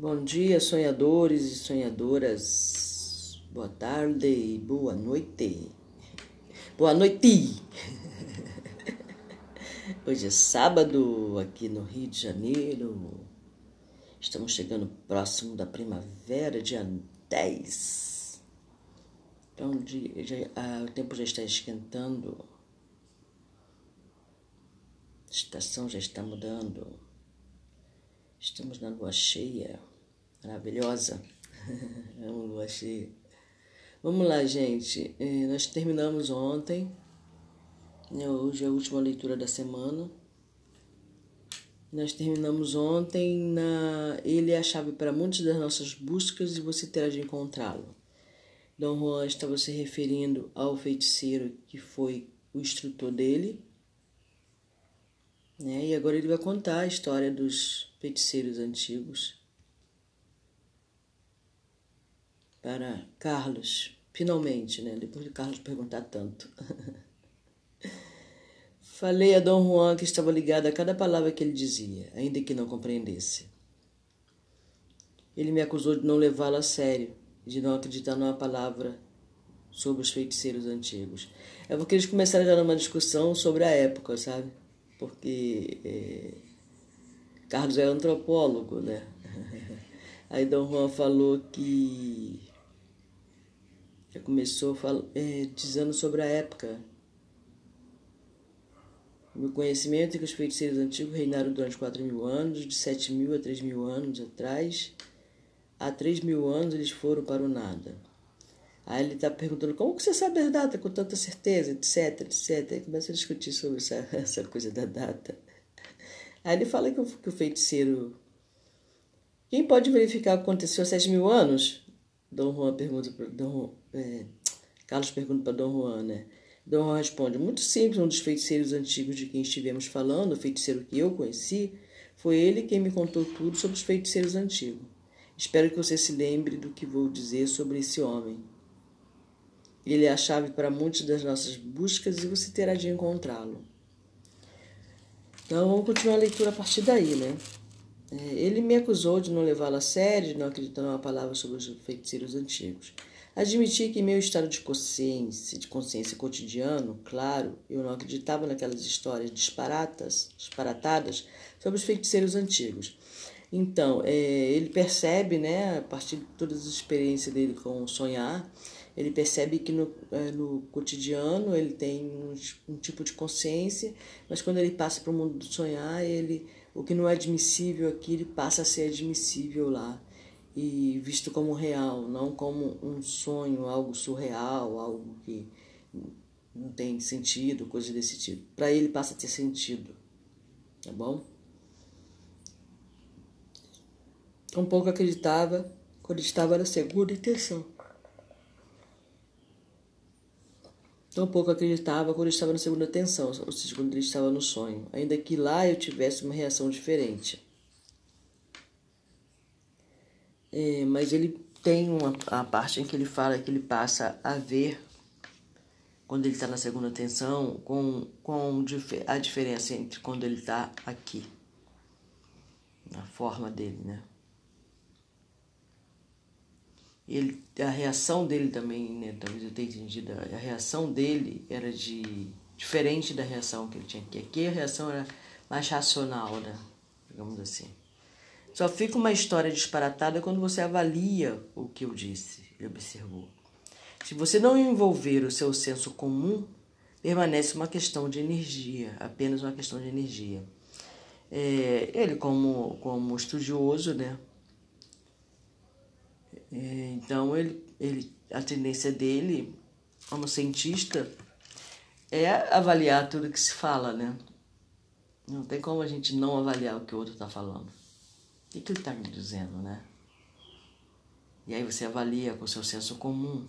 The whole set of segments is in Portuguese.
Bom dia, sonhadores e sonhadoras. Boa tarde e boa noite. Boa noite! Hoje é sábado aqui no Rio de Janeiro. Estamos chegando próximo da primavera, dia 10. Então, já, o tempo já está esquentando. A estação já está mudando. Estamos na lua cheia, maravilhosa. Amo lua cheia. Vamos lá, gente. É, nós terminamos ontem. Né, hoje é a última leitura da semana. Nós terminamos ontem na Ele é a chave para muitas das nossas buscas e você terá de encontrá-lo. Dom Juan estava se referindo ao feiticeiro que foi o instrutor dele. Né? E agora ele vai contar a história dos feiticeiros antigos para Carlos, finalmente, né? Depois de Carlos perguntar tanto. Falei a Dom Juan que estava ligado a cada palavra que ele dizia, ainda que não compreendesse. Ele me acusou de não levá-lo a sério, de não acreditar numa palavra sobre os feiticeiros antigos. É porque eles começaram já numa discussão sobre a época, sabe? Porque é, Carlos é antropólogo, né? Aí Dom Juan falou que já começou é, dizendo sobre a época. Meu conhecimento é que os feiticeiros antigos reinaram durante 4 mil anos, de 7 mil a 3 mil anos atrás. Há 3 mil anos eles foram para o nada. Aí ele está perguntando como que você sabe a data com tanta certeza, etc, etc. Aí começa a discutir sobre essa, essa coisa da data. Aí ele fala que o, que o feiticeiro. Quem pode verificar o que aconteceu há 7 mil anos? Dom Juan pergunta para Dom é, Carlos pergunta para Dom Juan, né? Dom Juan responde: Muito simples, um dos feiticeiros antigos de quem estivemos falando, o feiticeiro que eu conheci, foi ele quem me contou tudo sobre os feiticeiros antigos. Espero que você se lembre do que vou dizer sobre esse homem. Ele é a chave para muitas das nossas buscas e você terá de encontrá-lo. Então vamos continuar a leitura a partir daí, né? É, ele me acusou de não levá-lo a sério, de não acreditar numa palavra sobre os feiticeiros antigos. Admiti que em meu estado de consciência, de consciência cotidiano, claro, eu não acreditava naquelas histórias disparatas, disparatadas sobre os feiticeiros antigos. Então, é, ele percebe, né, a partir de todas as experiências dele com sonhar, ele percebe que no, é, no cotidiano ele tem um, um, tipo de consciência, mas quando ele passa para o mundo do sonhar, ele o que não é admissível aqui, ele passa a ser admissível lá e visto como real, não como um sonho, algo surreal, algo que não tem sentido, coisa desse tipo. Para ele passa a ter sentido, tá bom? Um pouco acreditava quando estava na segunda intenção. Tão pouco acreditava quando estava na segunda tensão, ou seja, quando ele estava no sonho, ainda que lá eu tivesse uma reação diferente. É, mas ele tem uma a parte em que ele fala que ele passa a ver quando ele está na segunda tensão com, com a diferença entre quando ele está aqui, na forma dele, né? Ele, a reação dele também, né, talvez eu tenha entendido, a reação dele era de diferente da reação que ele tinha aqui. Aqui a reação era mais racional, né, digamos assim. Só fica uma história disparatada quando você avalia o que eu disse, ele observou. Se você não envolver o seu senso comum, permanece uma questão de energia, apenas uma questão de energia. É, ele, como, como estudioso, né, então, ele, ele, a tendência dele, como cientista, é avaliar tudo que se fala, né? Não tem como a gente não avaliar o que o outro está falando. O que, que ele está me dizendo, né? E aí você avalia com o seu senso comum.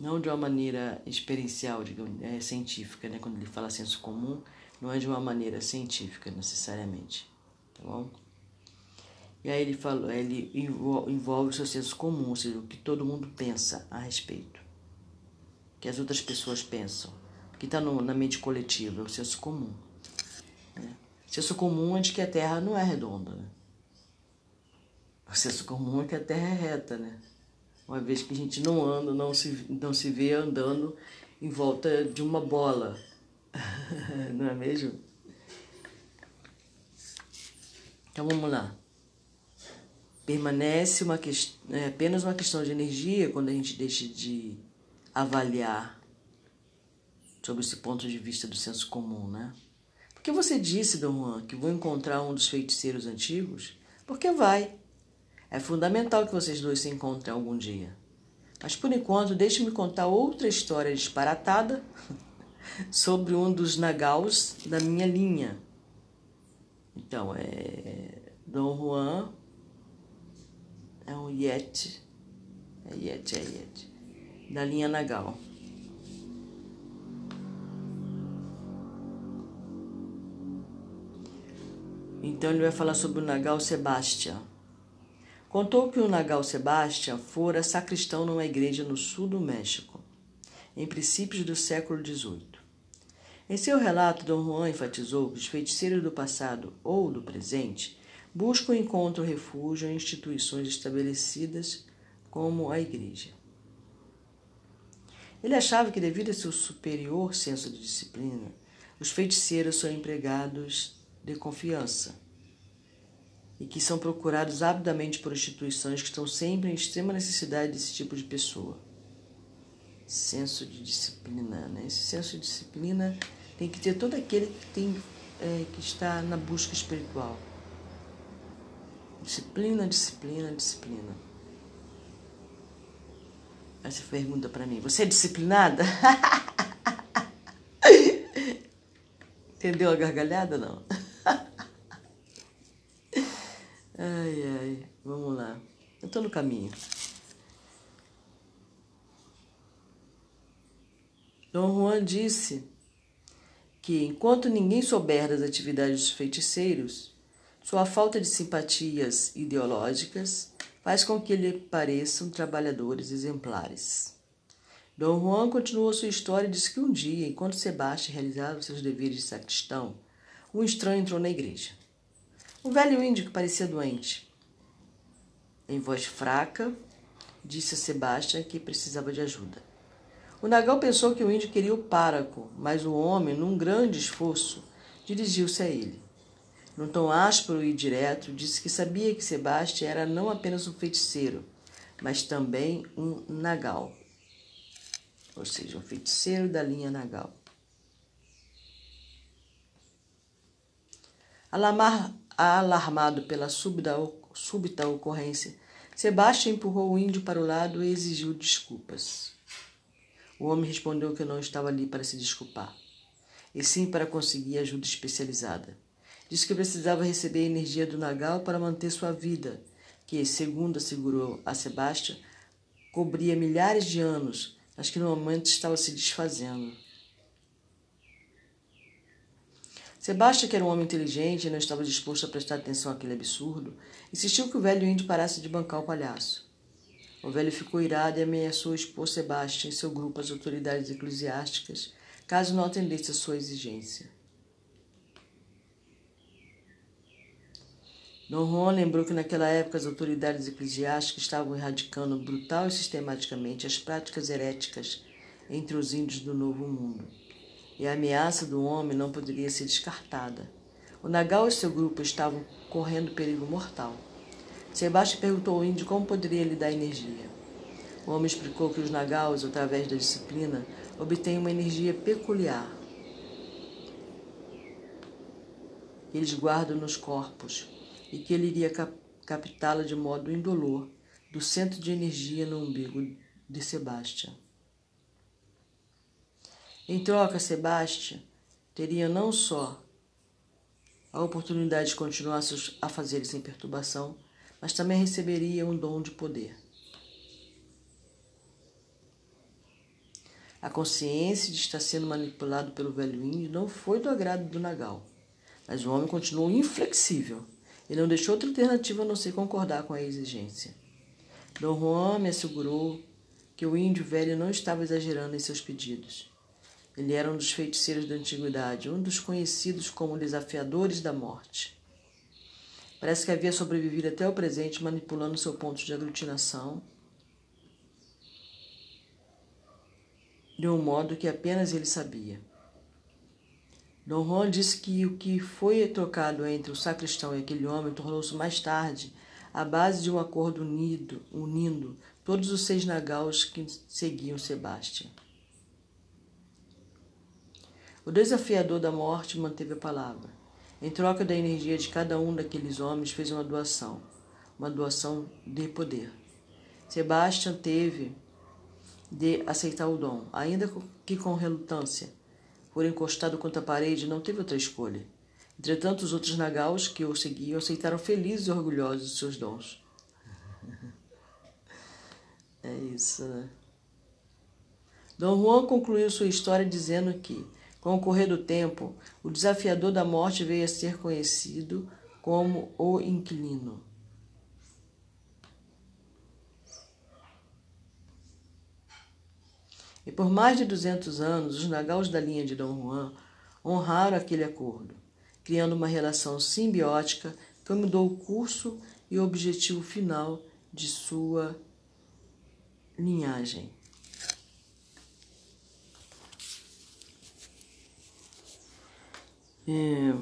Não de uma maneira experiencial, digamos, é, científica, né? Quando ele fala senso comum, não é de uma maneira científica necessariamente, tá bom? E aí ele falou, ele envolve o seu senso comum, ou seja, o que todo mundo pensa a respeito. Que as outras pessoas pensam. O que está na mente coletiva é o senso comum. Né? Senso comum é de que a Terra não é redonda. Né? O senso comum é que a Terra é reta, né? Uma vez que a gente não anda, não se, não se vê andando em volta de uma bola. não é mesmo? Então vamos lá. Permanece uma é apenas uma questão de energia quando a gente deixa de avaliar sobre esse ponto de vista do senso comum, né? Porque você disse, Dom Juan, que vou encontrar um dos feiticeiros antigos? Porque vai. É fundamental que vocês dois se encontrem algum dia. Mas por enquanto, deixe-me contar outra história disparatada sobre um dos nagaus da minha linha. Então, é Dom Juan é um Yeti. É Yeti, é Yeti. Da linha Nagal. Então ele vai falar sobre o Nagal Sebastian. Contou que o Nagal Sebastian fora sacristão numa igreja no sul do México, em princípios do século XVIII. Em seu relato, Dom Juan enfatizou que os feiticeiros do passado ou do presente buscam encontro refúgio em instituições estabelecidas como a igreja. Ele achava que, devido a seu superior senso de disciplina, os feiticeiros são empregados de confiança e que são procurados avidamente por instituições que estão sempre em extrema necessidade desse tipo de pessoa. Senso de disciplina, né? Esse senso de disciplina tem que ter todo aquele que tem é, que está na busca espiritual. Disciplina, disciplina, disciplina. Aí você pergunta para mim: você é disciplinada? Entendeu a gargalhada não? Ai, ai, vamos lá. Eu estou no caminho. Dom Juan disse que, enquanto ninguém souber das atividades dos feiticeiros, sua falta de simpatias ideológicas faz com que lhe pareçam trabalhadores exemplares. Dom Juan continuou sua história e disse que um dia, enquanto Sebastião realizava seus deveres de sacristão, um estranho entrou na igreja. Um velho índio que parecia doente. Em voz fraca, disse a Sebastião que precisava de ajuda. O Nagal pensou que o índio queria o páraco, mas o homem, num grande esforço, dirigiu-se a ele. Num tom áspero e direto, disse que sabia que Sebastião era não apenas um feiticeiro, mas também um Nagal, ou seja, um feiticeiro da linha Nagal. Alamar, Alarmado pela súbita, súbita ocorrência, Sebastião empurrou o índio para o lado e exigiu desculpas. O homem respondeu que não estava ali para se desculpar, e sim para conseguir ajuda especializada. Disse que precisava receber a energia do Nagal para manter sua vida, que, segundo assegurou a Sebastião, cobria milhares de anos, mas que no momento estava se desfazendo. Sebastião, que era um homem inteligente e não estava disposto a prestar atenção àquele absurdo, insistiu que o velho índio parasse de bancar o palhaço. O velho ficou irado e ameaçou expor Sebastião e seu grupo às autoridades eclesiásticas, caso não atendesse a sua exigência. Dom Juan lembrou que naquela época as autoridades eclesiásticas estavam erradicando brutal e sistematicamente as práticas heréticas entre os índios do Novo Mundo e a ameaça do homem não poderia ser descartada. O Nagal e seu grupo estavam correndo perigo mortal. Sebastião perguntou ao índio como poderia lhe dar energia. O homem explicou que os Nagals, através da disciplina, obtêm uma energia peculiar. Eles guardam nos corpos e que ele iria cap captá-la de modo indolor do centro de energia no umbigo de Sebastião. Em troca, Sebastião teria não só a oportunidade de continuar seus afazeres sem perturbação, mas também receberia um dom de poder. A consciência de estar sendo manipulado pelo velho índio não foi do agrado do Nagal, mas o homem continuou inflexível e não deixou outra alternativa a não ser concordar com a exigência. Dom Juan me assegurou que o índio velho não estava exagerando em seus pedidos. Ele era um dos feiticeiros da antiguidade, um dos conhecidos como desafiadores da morte. Parece que havia sobrevivido até o presente, manipulando seu ponto de aglutinação de um modo que apenas ele sabia. Dom Juan disse que o que foi trocado entre o sacristão e aquele homem tornou-se mais tarde a base de um acordo unido, unindo todos os seis nagaus que seguiam Sebastião. O desafiador da morte manteve a palavra. Em troca da energia de cada um daqueles homens, fez uma doação, uma doação de poder. Sebastião teve de aceitar o dom, ainda que com relutância. Por encostado contra a parede, não teve outra escolha. Entretanto, os outros nagaus que o seguiam aceitaram felizes e orgulhosos de seus dons. É isso, né? Dom Juan concluiu sua história dizendo que, com o correr do tempo, o desafiador da morte veio a ser conhecido como o inquilino. E por mais de 200 anos, os nagaus da linha de Dom Juan honraram aquele acordo, criando uma relação simbiótica que mudou o curso e o objetivo final de sua linhagem. É...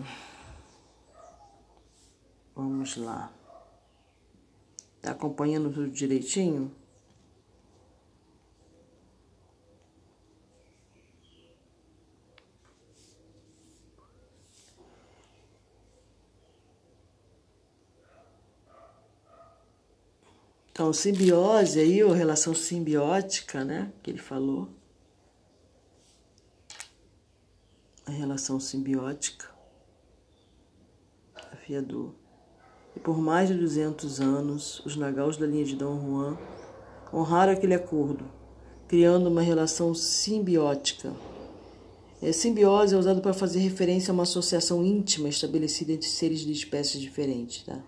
Vamos lá. Tá acompanhando tudo direitinho? Então, simbiose aí, ou relação simbiótica, né, que ele falou. A relação simbiótica, afiador. E por mais de 200 anos, os nagaus da linha de Dom Juan honraram aquele acordo, criando uma relação simbiótica. É, simbiose é usado para fazer referência a uma associação íntima estabelecida entre seres de espécies diferentes, tá?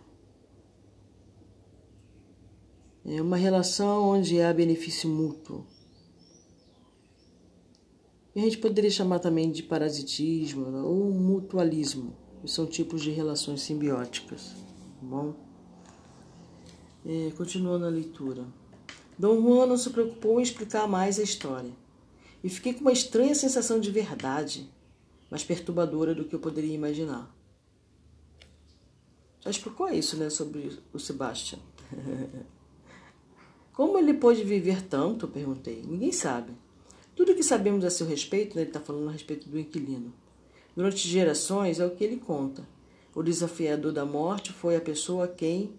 É uma relação onde há benefício mútuo. E a gente poderia chamar também de parasitismo ou mutualismo, são tipos de relações simbióticas. Tá bom? É, continuando a leitura. Dom Juan não se preocupou em explicar mais a história. E fiquei com uma estranha sensação de verdade, mais perturbadora do que eu poderia imaginar. Já explicou isso, né, sobre o Sebastian? Como ele pôde viver tanto? perguntei. Ninguém sabe. Tudo que sabemos a seu respeito, né, ele está falando a respeito do inquilino, durante gerações é o que ele conta. O desafiador da morte foi a pessoa a quem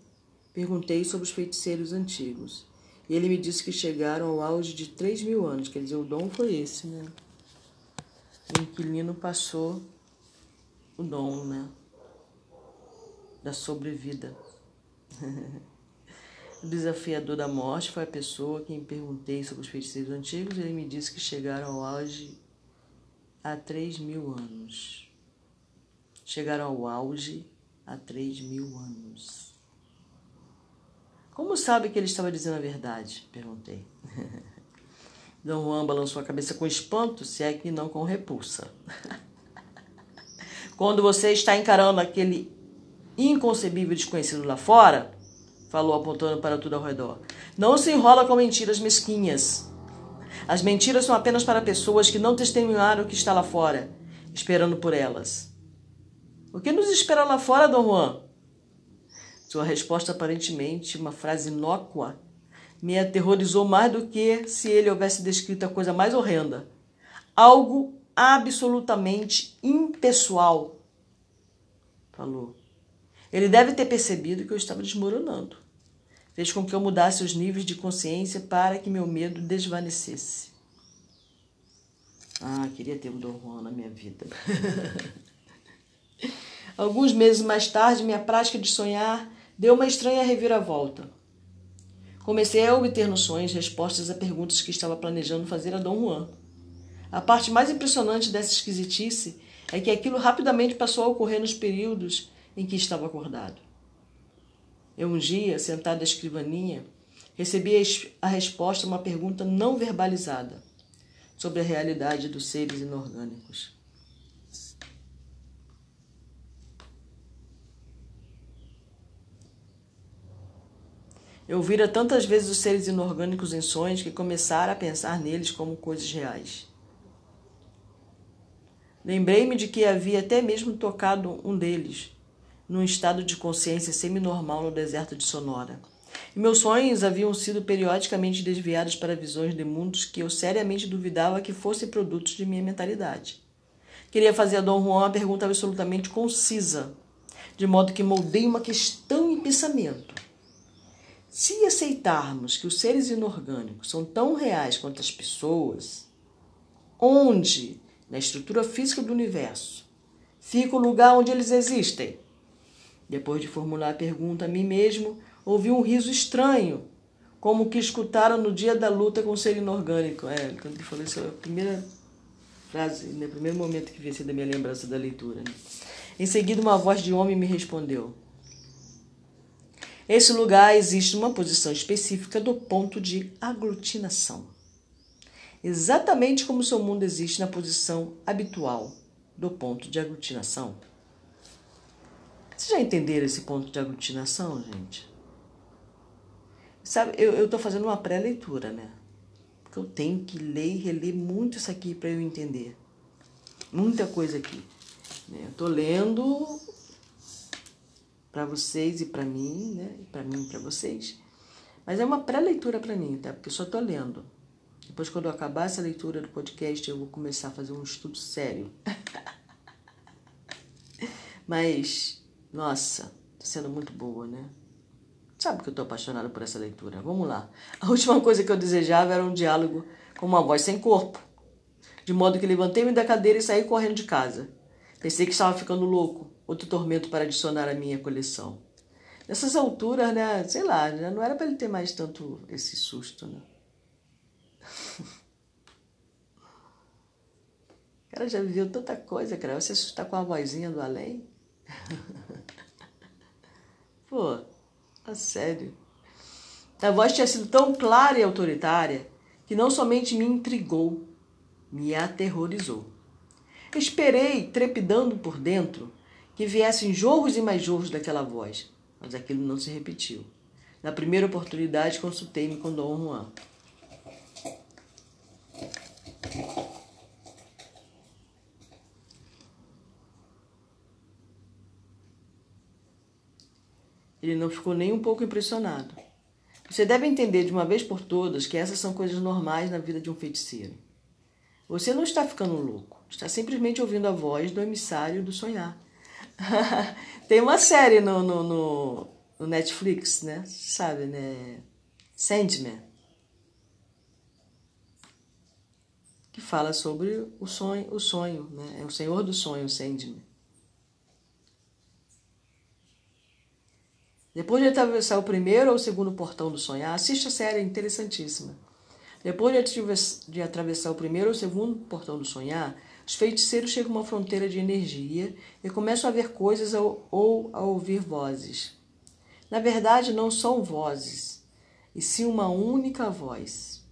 perguntei sobre os feiticeiros antigos. E ele me disse que chegaram ao auge de 3 mil anos. Quer dizer, o dom foi esse, né? O inquilino passou o dom, né? Da sobrevida. O desafiador da morte foi a pessoa a quem perguntei sobre os feiticeiros antigos e ele me disse que chegaram ao auge há 3 mil anos. Chegaram ao auge há 3 mil anos. Como sabe que ele estava dizendo a verdade? Perguntei. Dom Juan balançou a cabeça com espanto, se é que não com repulsa. Quando você está encarando aquele inconcebível desconhecido lá fora, falou apontando para tudo ao redor. Não se enrola com mentiras mesquinhas. As mentiras são apenas para pessoas que não testemunharam o que está lá fora, esperando por elas. O que nos espera lá fora, Dom Juan? Sua resposta, aparentemente uma frase inócua, me aterrorizou mais do que se ele houvesse descrito a coisa mais horrenda. Algo absolutamente impessoal. Falou. Ele deve ter percebido que eu estava desmoronando fez com que eu mudasse os níveis de consciência para que meu medo desvanecesse. Ah, queria ter um Dom Juan na minha vida. Alguns meses mais tarde, minha prática de sonhar deu uma estranha reviravolta. Comecei a obter nos sonhos respostas a perguntas que estava planejando fazer a Dom Juan. A parte mais impressionante dessa esquisitice é que aquilo rapidamente passou a ocorrer nos períodos em que estava acordado. Eu um dia, sentado à escrivaninha, recebi a resposta a uma pergunta não verbalizada sobre a realidade dos seres inorgânicos. – Eu vira tantas vezes os seres inorgânicos em sonhos que começara a pensar neles como coisas reais. Lembrei-me de que havia até mesmo tocado um deles, num estado de consciência semi-normal no deserto de Sonora. E meus sonhos haviam sido periodicamente desviados para visões de mundos que eu seriamente duvidava que fossem produtos de minha mentalidade. Queria fazer a Dom Juan uma pergunta absolutamente concisa, de modo que moldei uma questão em pensamento. Se aceitarmos que os seres inorgânicos são tão reais quanto as pessoas, onde na estrutura física do universo, fica o lugar onde eles existem. Depois de formular a pergunta a mim mesmo, ouvi um riso estranho, como que escutaram no dia da luta com o ser inorgânico. É, quando ele falou isso, a primeira frase, no né, primeiro momento que vi assim da minha lembrança da leitura. Né? Em seguida, uma voz de homem me respondeu: Esse lugar existe numa posição específica do ponto de aglutinação exatamente como seu mundo existe na posição habitual do ponto de aglutinação. Vocês já entenderam esse ponto de aglutinação, gente? Sabe, eu estou fazendo uma pré-leitura, né? Porque eu tenho que ler e reler muito isso aqui para eu entender. Muita coisa aqui. Né? Eu estou lendo para vocês e para mim, né? Para mim e para vocês. Mas é uma pré-leitura para mim, tá? Porque eu só estou lendo. Depois, quando eu acabar essa leitura do podcast, eu vou começar a fazer um estudo sério. Mas, nossa, tá sendo muito boa, né? Sabe que eu tô apaixonada por essa leitura. Vamos lá. A última coisa que eu desejava era um diálogo com uma voz sem corpo. De modo que levantei-me da cadeira e saí correndo de casa. Pensei que estava ficando louco. Outro tormento para adicionar à minha coleção. Nessas alturas, né? Sei lá, né? não era para ele ter mais tanto esse susto, né? Cara já viveu tanta coisa, cara. Você assustar com a vozinha do além? Pô, a sério. A voz tinha sido tão clara e autoritária que não somente me intrigou, me aterrorizou. Esperei, trepidando por dentro, que viessem jorros e mais jorros daquela voz, mas aquilo não se repetiu. Na primeira oportunidade, consultei-me com Dom Juan. Ele não ficou nem um pouco impressionado. Você deve entender de uma vez por todas que essas são coisas normais na vida de um feiticeiro. Você não está ficando louco, está simplesmente ouvindo a voz do emissário do sonhar. Tem uma série no, no, no, no Netflix, né? Sabe, né? Sandman. Que fala sobre o sonho, o sonho, né? É o Senhor do Sonho, Sandman. Depois de atravessar o primeiro ou o segundo portão do sonhar, assista a série, é interessantíssima. Depois de atravessar o primeiro ou o segundo portão do sonhar, os feiticeiros chegam a uma fronteira de energia e começam a ver coisas ou a ouvir vozes. Na verdade, não são vozes, e sim uma única voz.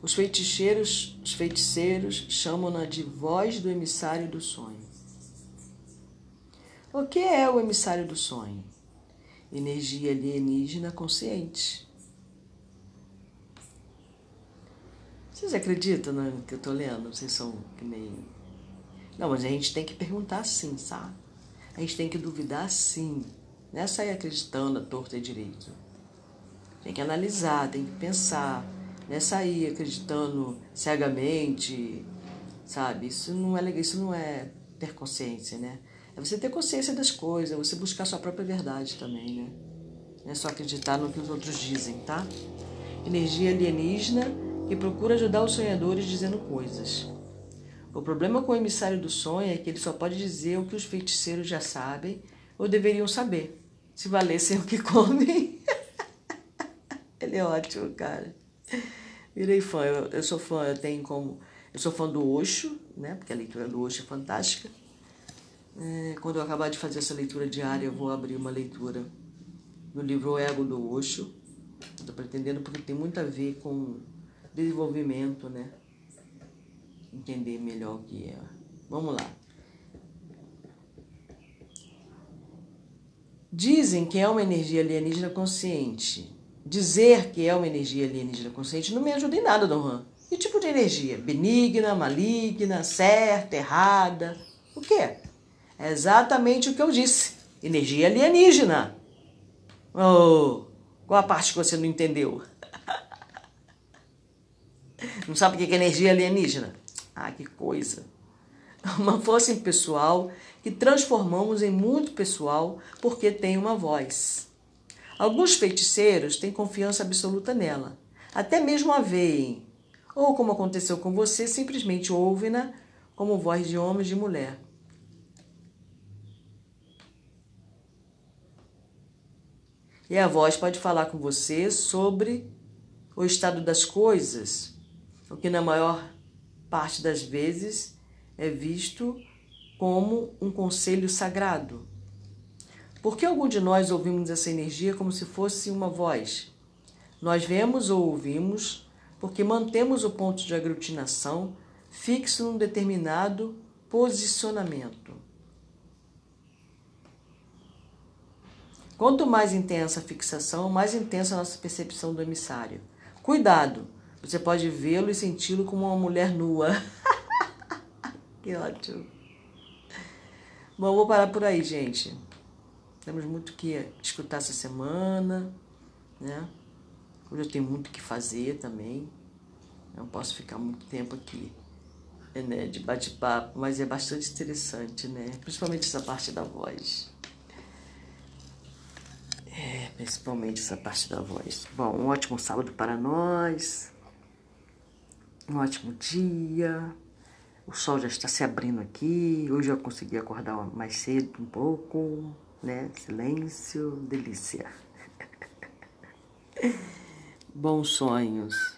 Os feiticeiros, os feiticeiros chamam-na de voz do emissário do sonho. O que é o emissário do sonho? Energia alienígena consciente. Vocês acreditam no que eu estou lendo? Vocês são que nem. Não, mas a gente tem que perguntar sim, sabe? A gente tem que duvidar sim. Não é sair acreditando a torta e direito. Tem que analisar, tem que pensar né, sair acreditando cegamente, sabe? Isso não é isso não é ter consciência, né? É você ter consciência das coisas, é você buscar sua própria verdade também, né? Não é só acreditar no que os outros dizem, tá? Energia alienígena que procura ajudar os sonhadores dizendo coisas. O problema com o emissário do sonho é que ele só pode dizer o que os feiticeiros já sabem ou deveriam saber, se valessem o que comem. ele é ótimo, cara. Virei fã, eu, eu, sou fã, eu tenho como. Eu sou fã do Osho, né? Porque a leitura do Osho é fantástica. É, quando eu acabar de fazer essa leitura diária, eu vou abrir uma leitura no livro O Ego do Osho. Estou pretendendo porque tem muito a ver com desenvolvimento, né? Entender melhor o que é. Vamos lá. Dizem que é uma energia alienígena consciente. Dizer que é uma energia alienígena consciente não me ajuda em nada, Dom Juan. Que tipo de energia? Benigna, maligna, certa, errada? O quê? É exatamente o que eu disse. Energia alienígena. Oh, qual a parte que você não entendeu? Não sabe o que é energia alienígena? Ah, que coisa. Uma força impessoal que transformamos em muito pessoal porque tem uma voz. Alguns feiticeiros têm confiança absoluta nela, até mesmo a veem, ou como aconteceu com você, simplesmente ouvem-na como voz de homem e de mulher. E a voz pode falar com você sobre o estado das coisas, o que na maior parte das vezes é visto como um conselho sagrado. Por que algum de nós ouvimos essa energia como se fosse uma voz? Nós vemos ou ouvimos porque mantemos o ponto de aglutinação fixo num determinado posicionamento. Quanto mais intensa a fixação, mais intensa a nossa percepção do emissário. Cuidado! Você pode vê-lo e senti-lo como uma mulher nua. que ótimo! Bom, vou parar por aí, gente. Temos muito que escutar essa semana, né? Hoje eu tenho muito que fazer também. Não posso ficar muito tempo aqui, né, de bate-papo, mas é bastante interessante, né? Principalmente essa parte da voz. É, principalmente essa parte da voz. Bom, um ótimo sábado para nós. Um ótimo dia. O sol já está se abrindo aqui. Hoje eu consegui acordar mais cedo um pouco, né? Silêncio, delícia. Bons sonhos.